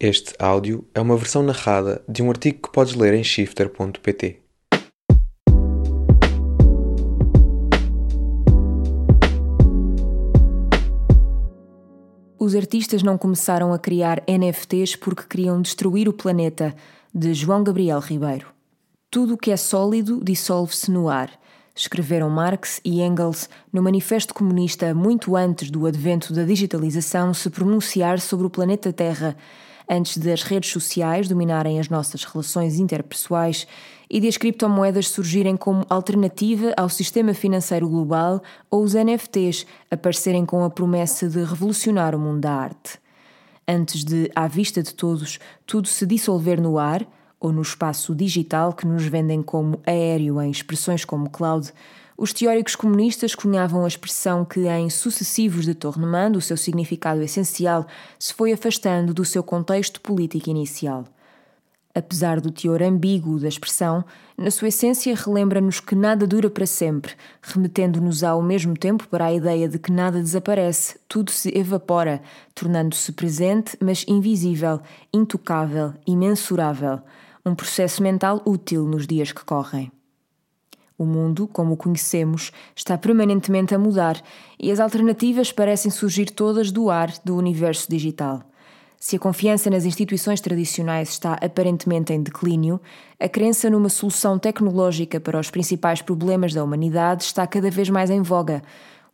Este áudio é uma versão narrada de um artigo que podes ler em shifter.pt. Os artistas não começaram a criar NFTs porque queriam destruir o planeta, de João Gabriel Ribeiro. Tudo o que é sólido dissolve-se no ar, escreveram Marx e Engels no Manifesto Comunista muito antes do advento da digitalização se pronunciar sobre o planeta Terra antes das redes sociais dominarem as nossas relações interpessoais e de as criptomoedas surgirem como alternativa ao sistema financeiro global ou os NFTs aparecerem com a promessa de revolucionar o mundo da arte. Antes de, à vista de todos, tudo se dissolver no ar ou no espaço digital que nos vendem como aéreo em expressões como cloud, os teóricos comunistas cunhavam a expressão que, em sucessivos de Tournemand, o seu significado essencial se foi afastando do seu contexto político inicial. Apesar do teor ambíguo da expressão, na sua essência relembra-nos que nada dura para sempre, remetendo-nos ao mesmo tempo para a ideia de que nada desaparece, tudo se evapora, tornando-se presente, mas invisível, intocável, imensurável. Um processo mental útil nos dias que correm. O mundo, como o conhecemos, está permanentemente a mudar e as alternativas parecem surgir todas do ar do universo digital. Se a confiança nas instituições tradicionais está aparentemente em declínio, a crença numa solução tecnológica para os principais problemas da humanidade está cada vez mais em voga.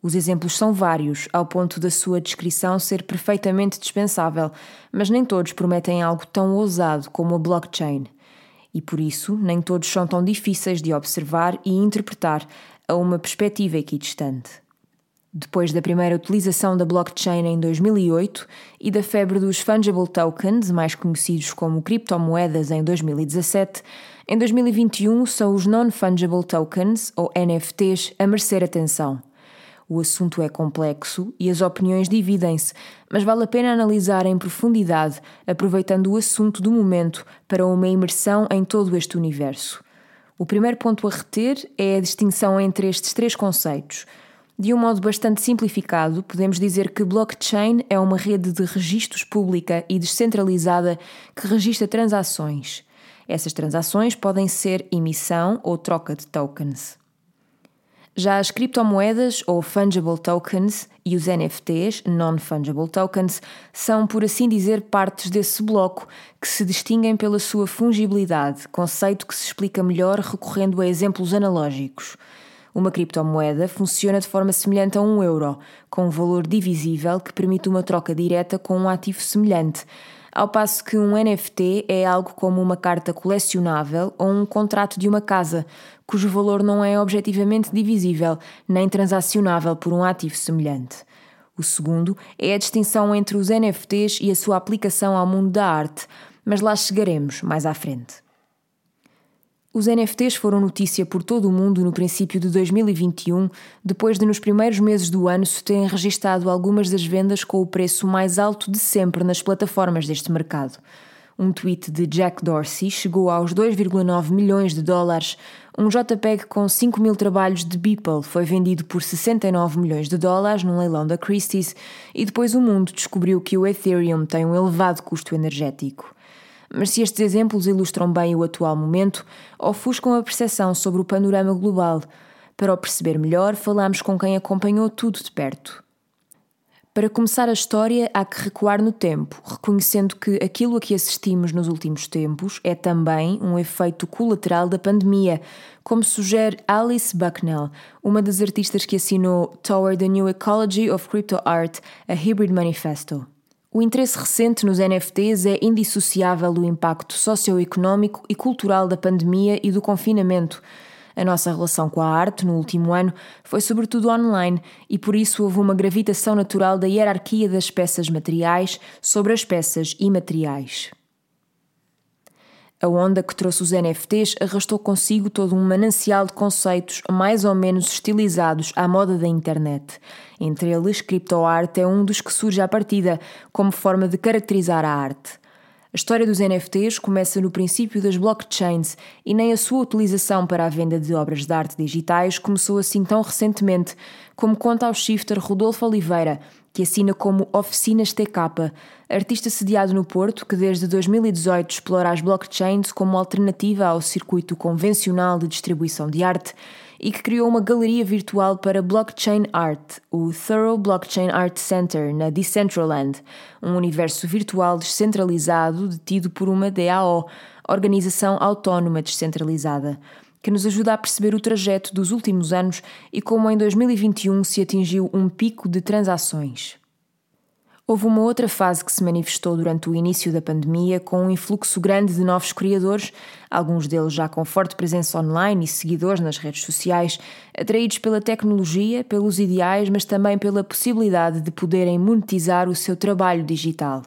Os exemplos são vários, ao ponto da sua descrição ser perfeitamente dispensável, mas nem todos prometem algo tão ousado como a blockchain e por isso nem todos são tão difíceis de observar e interpretar a uma perspectiva equidistante. Depois da primeira utilização da blockchain em 2008 e da febre dos fungible tokens, mais conhecidos como criptomoedas, em 2017, em 2021 são os non-fungible tokens, ou NFTs, a merecer atenção. O assunto é complexo e as opiniões dividem-se, mas vale a pena analisar em profundidade, aproveitando o assunto do momento para uma imersão em todo este universo. O primeiro ponto a reter é a distinção entre estes três conceitos. De um modo bastante simplificado, podemos dizer que blockchain é uma rede de registros pública e descentralizada que registra transações. Essas transações podem ser emissão ou troca de tokens. Já as criptomoedas ou fungible tokens e os NFTs, non-fungible tokens, são, por assim dizer, partes desse bloco que se distinguem pela sua fungibilidade, conceito que se explica melhor recorrendo a exemplos analógicos. Uma criptomoeda funciona de forma semelhante a um euro, com um valor divisível que permite uma troca direta com um ativo semelhante, ao passo que um NFT é algo como uma carta colecionável ou um contrato de uma casa, cujo valor não é objetivamente divisível nem transacionável por um ativo semelhante. O segundo é a distinção entre os NFTs e a sua aplicação ao mundo da arte, mas lá chegaremos mais à frente. Os NFTs foram notícia por todo o mundo no princípio de 2021, depois de nos primeiros meses do ano se terem registado algumas das vendas com o preço mais alto de sempre nas plataformas deste mercado. Um tweet de Jack Dorsey chegou aos 2,9 milhões de dólares. Um JPEG com 5 mil trabalhos de Beeple foi vendido por 69 milhões de dólares num leilão da Christie's e depois o mundo descobriu que o Ethereum tem um elevado custo energético. Mas se estes exemplos ilustram bem o atual momento, ofuscam a percepção sobre o panorama global. Para o perceber melhor, falamos com quem acompanhou tudo de perto. Para começar a história, há que recuar no tempo, reconhecendo que aquilo a que assistimos nos últimos tempos é também um efeito colateral da pandemia, como sugere Alice Bucknell, uma das artistas que assinou Toward the New Ecology of Crypto Art, a Hybrid Manifesto. O interesse recente nos NFTs é indissociável do impacto socioeconómico e cultural da pandemia e do confinamento a nossa relação com a arte no último ano foi sobretudo online e por isso houve uma gravitação natural da hierarquia das peças materiais sobre as peças imateriais. A onda que trouxe os NFTs arrastou consigo todo um manancial de conceitos mais ou menos estilizados à moda da internet. Entre eles, criptoarte é um dos que surge à partida como forma de caracterizar a arte. A história dos NFTs começa no princípio das blockchains e nem a sua utilização para a venda de obras de arte digitais começou assim tão recentemente, como conta ao shifter Rodolfo Oliveira, que assina como Oficinas TK, artista sediado no Porto que desde 2018 explora as blockchains como alternativa ao circuito convencional de distribuição de arte e que criou uma galeria virtual para blockchain art, o Thorough Blockchain Art Center, na Decentraland, um universo virtual descentralizado detido por uma DAO, Organização Autónoma Descentralizada, que nos ajuda a perceber o trajeto dos últimos anos e como em 2021 se atingiu um pico de transações. Houve uma outra fase que se manifestou durante o início da pandemia, com um influxo grande de novos criadores, alguns deles já com forte presença online e seguidores nas redes sociais, atraídos pela tecnologia, pelos ideais, mas também pela possibilidade de poderem monetizar o seu trabalho digital.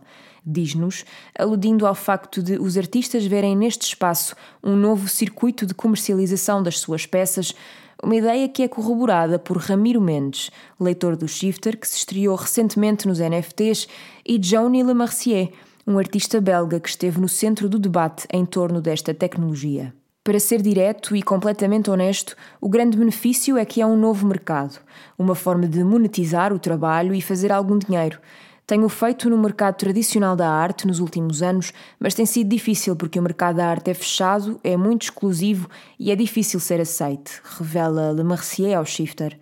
Diz-nos, aludindo ao facto de os artistas verem neste espaço um novo circuito de comercialização das suas peças, uma ideia que é corroborada por Ramiro Mendes, leitor do Shifter, que se estreou recentemente nos NFTs, e Johnny Lemercier, um artista belga que esteve no centro do debate em torno desta tecnologia. Para ser direto e completamente honesto, o grande benefício é que é um novo mercado, uma forma de monetizar o trabalho e fazer algum dinheiro tenho feito no mercado tradicional da arte nos últimos anos, mas tem sido difícil porque o mercado da arte é fechado, é muito exclusivo e é difícil ser aceite, revela Le Mercier ao Shifter.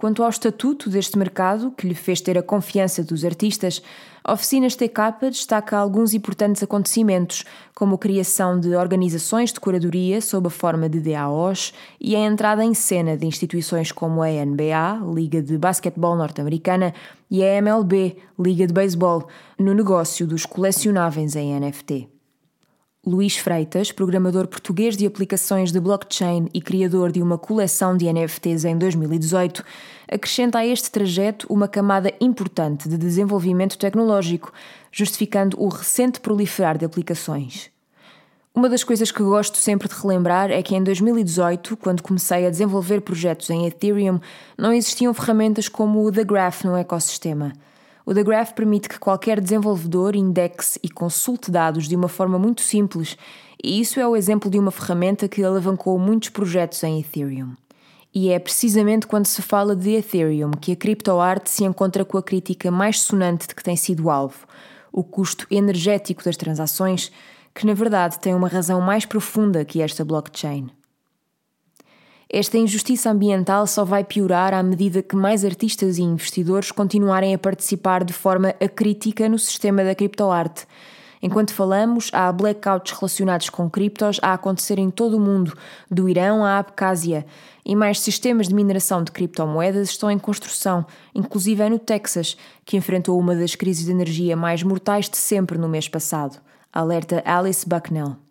Quanto ao estatuto deste mercado, que lhe fez ter a confiança dos artistas, a Oficinas TK destaca alguns importantes acontecimentos, como a criação de organizações de curadoria sob a forma de DAOs e a entrada em cena de instituições como a NBA, Liga de Basquetebol Norte-Americana, e a MLB, Liga de Beisebol, no negócio dos colecionáveis em NFT. Luís Freitas, programador português de aplicações de blockchain e criador de uma coleção de NFTs em 2018, acrescenta a este trajeto uma camada importante de desenvolvimento tecnológico, justificando o recente proliferar de aplicações. Uma das coisas que gosto sempre de relembrar é que em 2018, quando comecei a desenvolver projetos em Ethereum, não existiam ferramentas como o The Graph no ecossistema. O The Graph permite que qualquer desenvolvedor indexe e consulte dados de uma forma muito simples, e isso é o exemplo de uma ferramenta que alavancou muitos projetos em Ethereum. E é precisamente quando se fala de Ethereum que a criptoarte se encontra com a crítica mais sonante de que tem sido alvo: o custo energético das transações, que na verdade tem uma razão mais profunda que esta blockchain. Esta injustiça ambiental só vai piorar à medida que mais artistas e investidores continuarem a participar de forma acrítica no sistema da criptoarte. Enquanto falamos, há blackouts relacionados com criptos a acontecer em todo o mundo, do Irão à Abcásia, e mais sistemas de mineração de criptomoedas estão em construção, inclusive no Texas, que enfrentou uma das crises de energia mais mortais de sempre no mês passado. Alerta Alice Bucknell.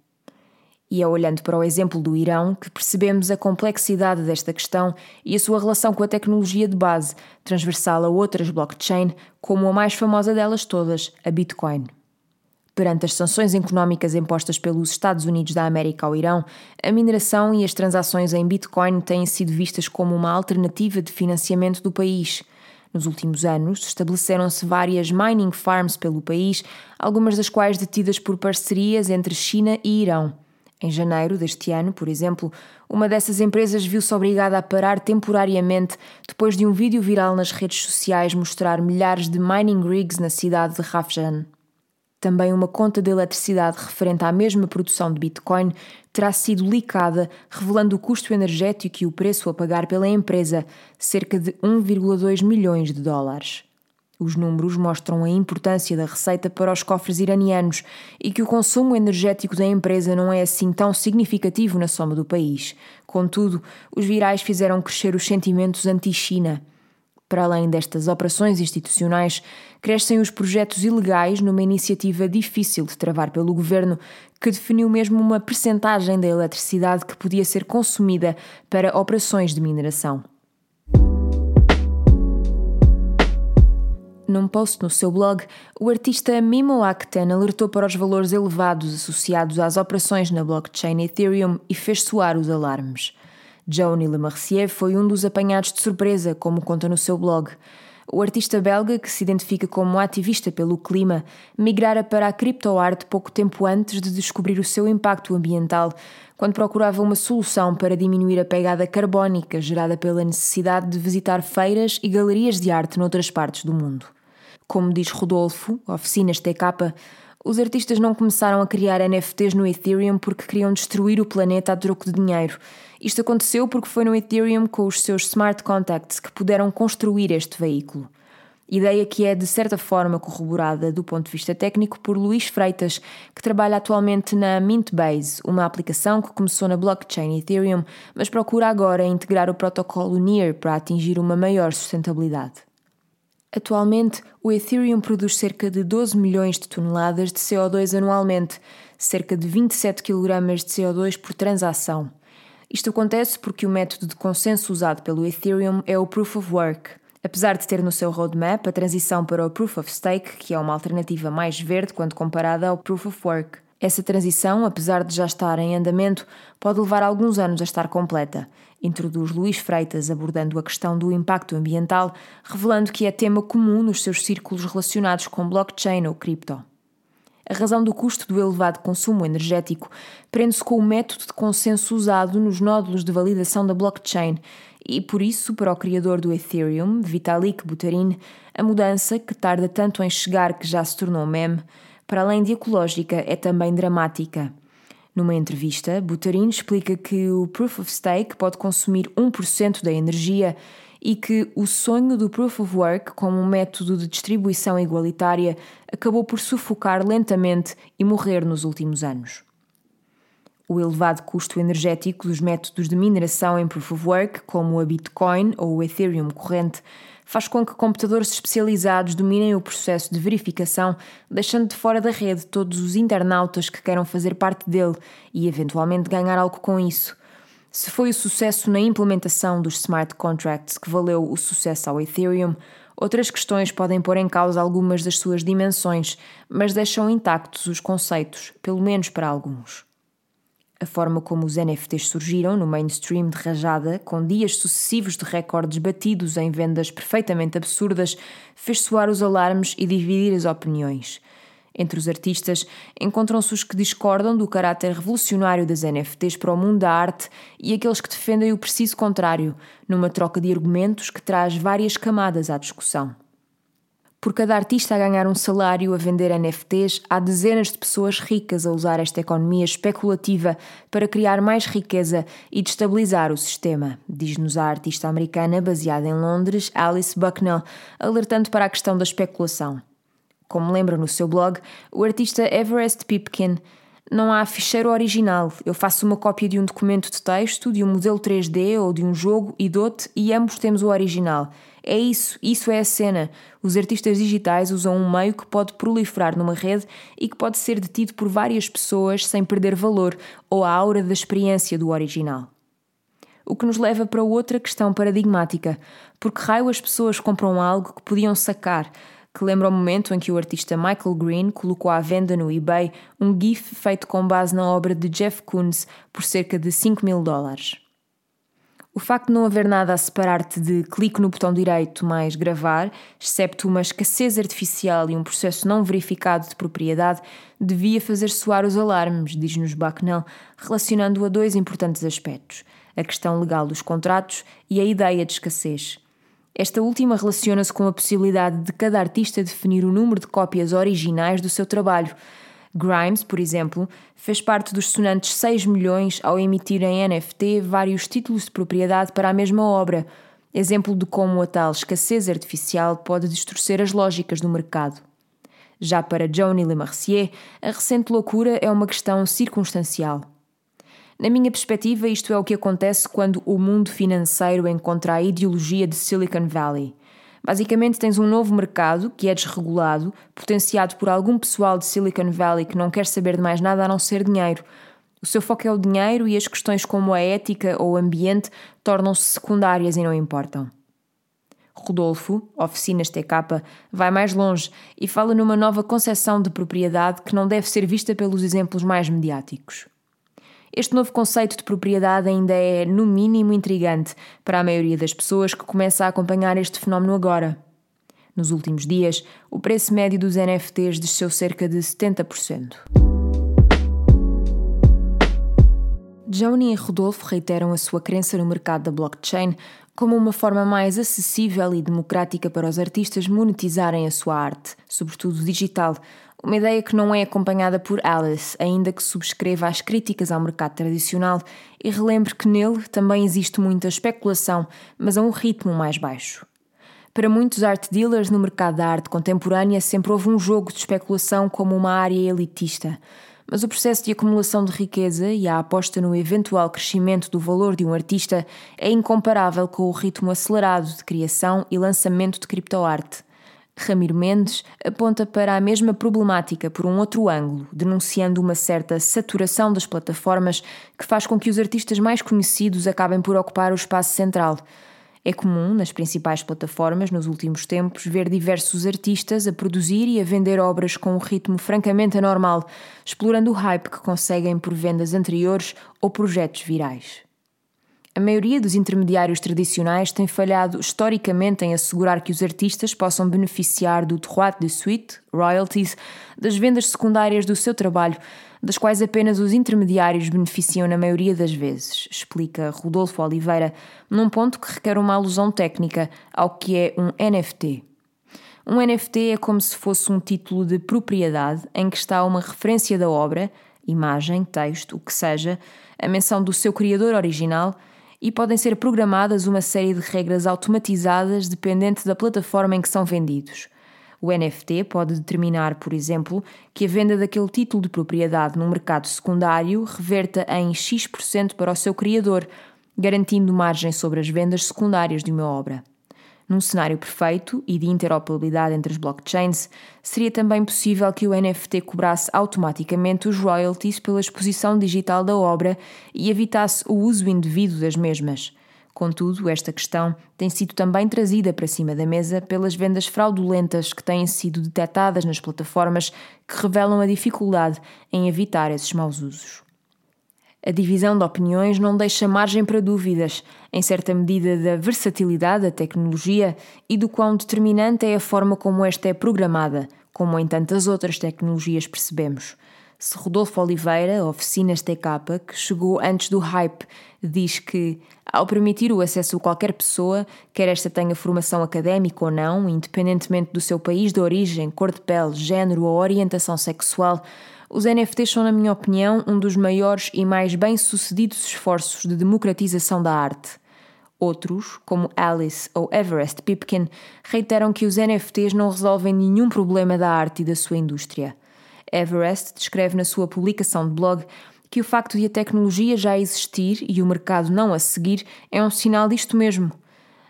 E é olhando para o exemplo do Irão que percebemos a complexidade desta questão e a sua relação com a tecnologia de base, transversal a outras blockchain, como a mais famosa delas todas, a Bitcoin. Perante as sanções económicas impostas pelos Estados Unidos da América ao Irão, a mineração e as transações em Bitcoin têm sido vistas como uma alternativa de financiamento do país. Nos últimos anos, estabeleceram-se várias mining farms pelo país, algumas das quais detidas por parcerias entre China e Irão. Em janeiro deste ano, por exemplo, uma dessas empresas viu-se obrigada a parar temporariamente depois de um vídeo viral nas redes sociais mostrar milhares de mining rigs na cidade de Rafjan. Também uma conta de eletricidade referente à mesma produção de Bitcoin terá sido licada, revelando o custo energético e o preço a pagar pela empresa, cerca de 1,2 milhões de dólares. Os números mostram a importância da receita para os cofres iranianos e que o consumo energético da empresa não é assim tão significativo na soma do país. Contudo, os virais fizeram crescer os sentimentos anti-China. Para além destas operações institucionais, crescem os projetos ilegais numa iniciativa difícil de travar pelo governo, que definiu mesmo uma percentagem da eletricidade que podia ser consumida para operações de mineração. Num post no seu blog, o artista Mimo Akten alertou para os valores elevados associados às operações na blockchain Ethereum e fez soar os alarmes. Johnny Lemercier foi um dos apanhados de surpresa, como conta no seu blog. O artista belga, que se identifica como ativista pelo clima, migrara para a criptoarte pouco tempo antes de descobrir o seu impacto ambiental, quando procurava uma solução para diminuir a pegada carbónica gerada pela necessidade de visitar feiras e galerias de arte noutras partes do mundo. Como diz Rodolfo, oficinas TK, os artistas não começaram a criar NFTs no Ethereum porque queriam destruir o planeta a troco de dinheiro. Isto aconteceu porque foi no Ethereum com os seus smart contracts que puderam construir este veículo. Ideia que é, de certa forma, corroborada do ponto de vista técnico por Luís Freitas, que trabalha atualmente na Mintbase, uma aplicação que começou na blockchain Ethereum, mas procura agora integrar o protocolo NEAR para atingir uma maior sustentabilidade. Atualmente, o Ethereum produz cerca de 12 milhões de toneladas de CO2 anualmente, cerca de 27 kg de CO2 por transação. Isto acontece porque o método de consenso usado pelo Ethereum é o Proof of Work. Apesar de ter no seu roadmap a transição para o Proof of Stake, que é uma alternativa mais verde quando comparada ao Proof of Work. Essa transição, apesar de já estar em andamento, pode levar alguns anos a estar completa, introduz Luís Freitas abordando a questão do impacto ambiental, revelando que é tema comum nos seus círculos relacionados com blockchain ou cripto. A razão do custo do elevado consumo energético prende-se com o método de consenso usado nos nódulos de validação da blockchain e, por isso, para o criador do Ethereum, Vitalik Buterin, a mudança, que tarda tanto em chegar que já se tornou meme, para além de ecológica, é também dramática. Numa entrevista, Buterin explica que o Proof of Stake pode consumir 1% da energia e que o sonho do Proof of Work como um método de distribuição igualitária acabou por sufocar lentamente e morrer nos últimos anos. O elevado custo energético dos métodos de mineração em Proof of Work, como a Bitcoin ou o Ethereum corrente, faz com que computadores especializados dominem o processo de verificação, deixando de fora da rede todos os internautas que queiram fazer parte dele e eventualmente ganhar algo com isso. Se foi o sucesso na implementação dos smart contracts que valeu o sucesso ao Ethereum, outras questões podem pôr em causa algumas das suas dimensões, mas deixam intactos os conceitos, pelo menos para alguns. A forma como os NFTs surgiram no mainstream de rajada, com dias sucessivos de recordes batidos em vendas perfeitamente absurdas, fez soar os alarmes e dividir as opiniões. Entre os artistas, encontram-se os que discordam do caráter revolucionário das NFTs para o mundo da arte e aqueles que defendem o preciso contrário, numa troca de argumentos que traz várias camadas à discussão. Por cada artista a ganhar um salário a vender NFTs, há dezenas de pessoas ricas a usar esta economia especulativa para criar mais riqueza e destabilizar o sistema, diz-nos a artista americana baseada em Londres, Alice Bucknell, alertando para a questão da especulação. Como lembra no seu blog, o artista Everest Pipkin não há ficheiro original. Eu faço uma cópia de um documento de texto, de um modelo 3D ou de um jogo e dou-te e ambos temos o original. É isso, isso é a cena. Os artistas digitais usam um meio que pode proliferar numa rede e que pode ser detido por várias pessoas sem perder valor ou a aura da experiência do original. O que nos leva para outra questão paradigmática: por que raio as pessoas compram algo que podiam sacar? Que lembra o momento em que o artista Michael Green colocou à venda no eBay um GIF feito com base na obra de Jeff Koons por cerca de 5 mil dólares. O facto de não haver nada a separar-te de clique no botão direito mais gravar, excepto uma escassez artificial e um processo não verificado de propriedade, devia fazer soar os alarmes, diz-nos Bucknell, relacionando a dois importantes aspectos: a questão legal dos contratos e a ideia de escassez. Esta última relaciona-se com a possibilidade de cada artista definir o número de cópias originais do seu trabalho Grimes, por exemplo, fez parte dos sonantes 6 milhões ao emitir em NFT vários títulos de propriedade para a mesma obra, exemplo de como a tal escassez artificial pode distorcer as lógicas do mercado. Já para Johnny Lemercier, a recente loucura é uma questão circunstancial. Na minha perspectiva, isto é o que acontece quando o mundo financeiro encontra a ideologia de Silicon Valley – Basicamente, tens um novo mercado que é desregulado, potenciado por algum pessoal de Silicon Valley que não quer saber de mais nada a não ser dinheiro. O seu foco é o dinheiro e as questões como a ética ou o ambiente tornam-se secundárias e não importam. Rodolfo, Oficinas TK, vai mais longe e fala numa nova concepção de propriedade que não deve ser vista pelos exemplos mais mediáticos. Este novo conceito de propriedade ainda é, no mínimo, intrigante para a maioria das pessoas que começa a acompanhar este fenómeno agora. Nos últimos dias, o preço médio dos NFTs desceu cerca de 70%. Joni e Rodolfo reiteram a sua crença no mercado da blockchain como uma forma mais acessível e democrática para os artistas monetizarem a sua arte, sobretudo digital, uma ideia que não é acompanhada por Alice, ainda que subscreva as críticas ao mercado tradicional e relembre que nele também existe muita especulação, mas a um ritmo mais baixo. Para muitos art dealers no mercado da arte contemporânea, sempre houve um jogo de especulação como uma área elitista mas o processo de acumulação de riqueza e a aposta no eventual crescimento do valor de um artista é incomparável com o ritmo acelerado de criação e lançamento de criptoarte. Ramiro Mendes aponta para a mesma problemática por um outro ângulo, denunciando uma certa saturação das plataformas que faz com que os artistas mais conhecidos acabem por ocupar o espaço central. É comum, nas principais plataformas, nos últimos tempos, ver diversos artistas a produzir e a vender obras com um ritmo francamente anormal, explorando o hype que conseguem por vendas anteriores ou projetos virais. A maioria dos intermediários tradicionais tem falhado historicamente em assegurar que os artistas possam beneficiar do droit de suite, royalties, das vendas secundárias do seu trabalho, das quais apenas os intermediários beneficiam na maioria das vezes, explica Rodolfo Oliveira, num ponto que requer uma alusão técnica ao que é um NFT. Um NFT é como se fosse um título de propriedade em que está uma referência da obra, imagem, texto, o que seja, a menção do seu criador original e podem ser programadas uma série de regras automatizadas dependente da plataforma em que são vendidos. O NFT pode determinar, por exemplo, que a venda daquele título de propriedade no mercado secundário reverta em X% para o seu criador, garantindo margem sobre as vendas secundárias de uma obra. Num cenário perfeito e de interoperabilidade entre as blockchains, seria também possível que o NFT cobrasse automaticamente os royalties pela exposição digital da obra e evitasse o uso indevido das mesmas. Contudo, esta questão tem sido também trazida para cima da mesa pelas vendas fraudulentas que têm sido detectadas nas plataformas que revelam a dificuldade em evitar esses maus usos. A divisão de opiniões não deixa margem para dúvidas, em certa medida, da versatilidade da tecnologia e do quão determinante é a forma como esta é programada, como em tantas outras tecnologias percebemos. Se Rodolfo Oliveira, Oficinas TK, que chegou antes do hype, diz que, ao permitir o acesso a qualquer pessoa, quer esta tenha formação académica ou não, independentemente do seu país de origem, cor de pele, género ou orientação sexual, os NFTs são, na minha opinião, um dos maiores e mais bem-sucedidos esforços de democratização da arte. Outros, como Alice ou Everest Pipkin, reiteram que os NFTs não resolvem nenhum problema da arte e da sua indústria. Everest descreve na sua publicação de blog que o facto de a tecnologia já existir e o mercado não a seguir é um sinal disto mesmo.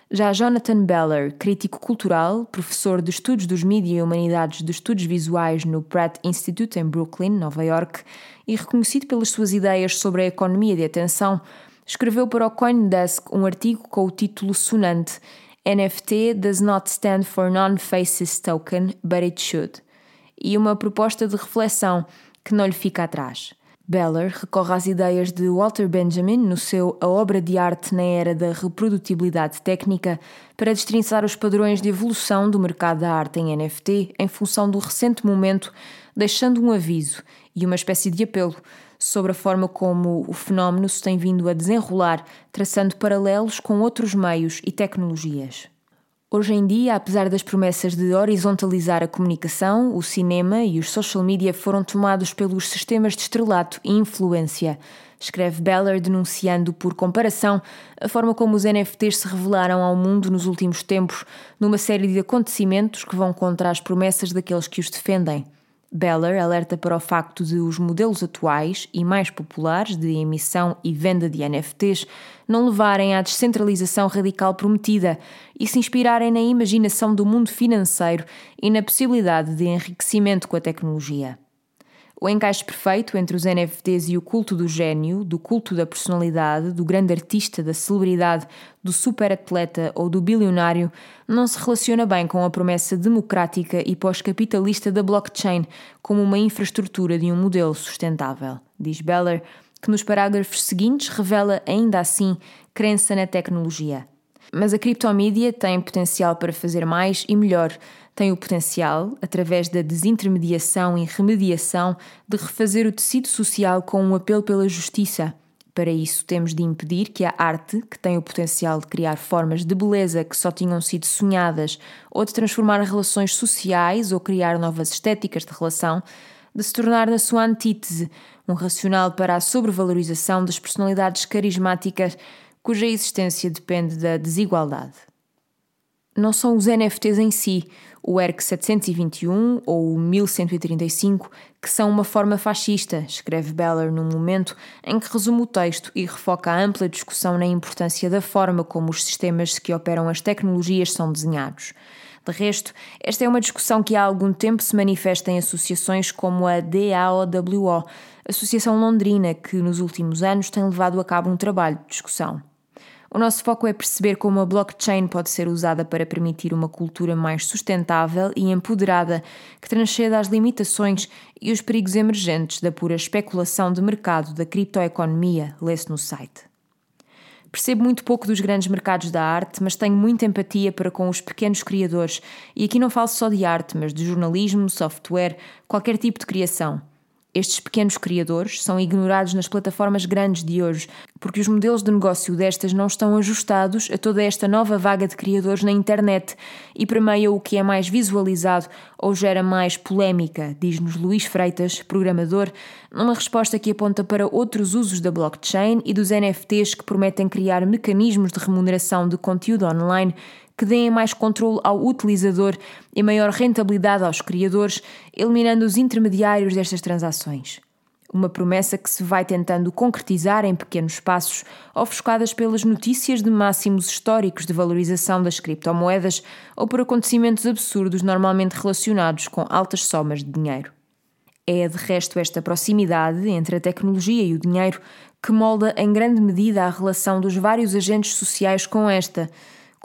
Já Jonathan Beller, crítico cultural, professor de Estudos dos Mídia e Humanidades de Estudos Visuais no Pratt Institute em Brooklyn, Nova York, e reconhecido pelas suas ideias sobre a economia de atenção, escreveu para o CoinDesk um artigo com o título sonante NFT does not stand for non-faces token, but it should e uma proposta de reflexão que não lhe fica atrás. Beller recorre às ideias de Walter Benjamin no seu A Obra de Arte na Era da Reprodutibilidade Técnica para destrinçar os padrões de evolução do mercado da arte em NFT em função do recente momento, deixando um aviso e uma espécie de apelo sobre a forma como o fenómeno se tem vindo a desenrolar, traçando paralelos com outros meios e tecnologias. Hoje em dia, apesar das promessas de horizontalizar a comunicação, o cinema e os social media foram tomados pelos sistemas de estrelato e influência. Escreve Beller denunciando, por comparação, a forma como os NFTs se revelaram ao mundo nos últimos tempos, numa série de acontecimentos que vão contra as promessas daqueles que os defendem. Beller alerta para o facto de os modelos atuais e mais populares de emissão e venda de NFTs não levarem à descentralização radical prometida e se inspirarem na imaginação do mundo financeiro e na possibilidade de enriquecimento com a tecnologia. O encaixe perfeito entre os NFTs e o culto do gênio, do culto da personalidade, do grande artista, da celebridade, do superatleta ou do bilionário não se relaciona bem com a promessa democrática e pós-capitalista da blockchain como uma infraestrutura de um modelo sustentável, diz Beller, que nos parágrafos seguintes revela ainda assim crença na tecnologia. Mas a criptomídia tem potencial para fazer mais e melhor. Tem o potencial, através da desintermediação e remediação, de refazer o tecido social com um apelo pela justiça. Para isso, temos de impedir que a arte, que tem o potencial de criar formas de beleza que só tinham sido sonhadas, ou de transformar relações sociais ou criar novas estéticas de relação, de se tornar na sua antítese um racional para a sobrevalorização das personalidades carismáticas cuja existência depende da desigualdade. Não são os NFTs em si, o ERC 721 ou o 1135, que são uma forma fascista, escreve Beller num momento em que resume o texto e refoca a ampla discussão na importância da forma como os sistemas que operam as tecnologias são desenhados. De resto, esta é uma discussão que há algum tempo se manifesta em associações como a DAOWO, associação londrina que nos últimos anos tem levado a cabo um trabalho de discussão. O nosso foco é perceber como a blockchain pode ser usada para permitir uma cultura mais sustentável e empoderada que transcenda as limitações e os perigos emergentes da pura especulação de mercado da criptoeconomia, lê-se no site. Percebo muito pouco dos grandes mercados da arte, mas tenho muita empatia para com os pequenos criadores, e aqui não falo só de arte, mas de jornalismo, software, qualquer tipo de criação. Estes pequenos criadores são ignorados nas plataformas grandes de hoje, porque os modelos de negócio destas não estão ajustados a toda esta nova vaga de criadores na internet. E permeia o que é mais visualizado ou gera mais polémica, diz-nos Luís Freitas, programador, numa resposta que aponta para outros usos da blockchain e dos NFTs que prometem criar mecanismos de remuneração de conteúdo online que deem mais controle ao utilizador e maior rentabilidade aos criadores, eliminando os intermediários destas transações. Uma promessa que se vai tentando concretizar em pequenos passos, ofuscadas pelas notícias de máximos históricos de valorização das criptomoedas ou por acontecimentos absurdos normalmente relacionados com altas somas de dinheiro. É, de resto, esta proximidade entre a tecnologia e o dinheiro que molda em grande medida a relação dos vários agentes sociais com esta,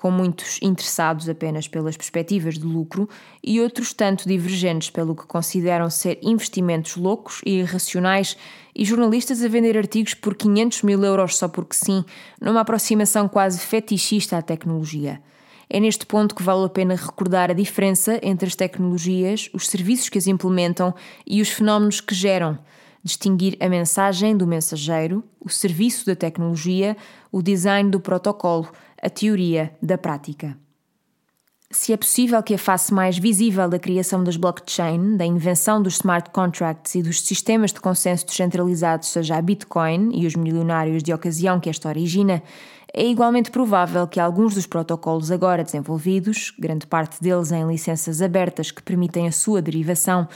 com muitos interessados apenas pelas perspectivas de lucro e outros tanto divergentes pelo que consideram ser investimentos loucos e irracionais, e jornalistas a vender artigos por 500 mil euros só porque sim, numa aproximação quase fetichista à tecnologia. É neste ponto que vale a pena recordar a diferença entre as tecnologias, os serviços que as implementam e os fenómenos que geram distinguir a mensagem do mensageiro, o serviço da tecnologia, o design do protocolo, a teoria da prática. Se é possível que a face mais visível da criação das blockchain, da invenção dos smart contracts e dos sistemas de consenso descentralizados seja a Bitcoin e os milionários de ocasião que esta origina, é igualmente provável que alguns dos protocolos agora desenvolvidos, grande parte deles em licenças abertas que permitem a sua derivação,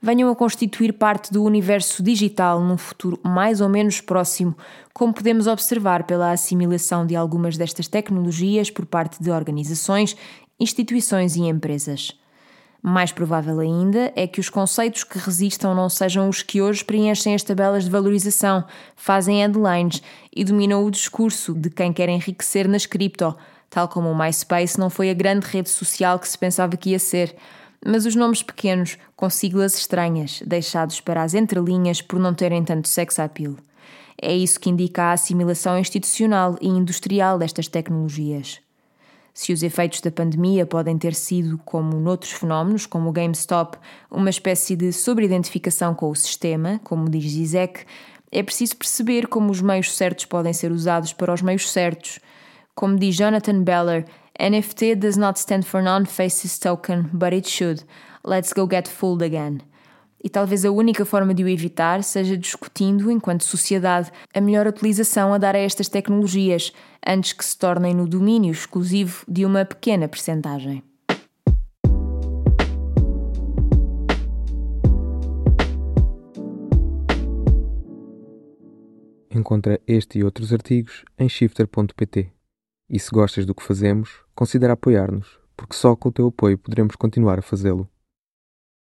venham a constituir parte do universo digital num futuro mais ou menos próximo, como podemos observar pela assimilação de algumas destas tecnologias por parte de organizações, instituições e empresas. Mais provável ainda é que os conceitos que resistam não sejam os que hoje preenchem as tabelas de valorização, fazem headlines e dominam o discurso de quem quer enriquecer nas cripto, tal como o MySpace não foi a grande rede social que se pensava que ia ser mas os nomes pequenos, com siglas estranhas, deixados para as entrelinhas por não terem tanto sex appeal. É isso que indica a assimilação institucional e industrial destas tecnologias. Se os efeitos da pandemia podem ter sido, como noutros fenómenos, como o GameStop, uma espécie de sobreidentificação com o sistema, como diz Zizek, é preciso perceber como os meios certos podem ser usados para os meios certos. Como diz Jonathan Beller, NFT does not stand for non-faces token, but it should. Let's go get fooled again. E talvez a única forma de o evitar seja discutindo, enquanto sociedade, a melhor utilização a dar a estas tecnologias, antes que se tornem no domínio exclusivo de uma pequena percentagem. Encontra este e outros artigos em shifter.pt. E se gostas do que fazemos, considera apoiar-nos, porque só com o teu apoio poderemos continuar a fazê-lo.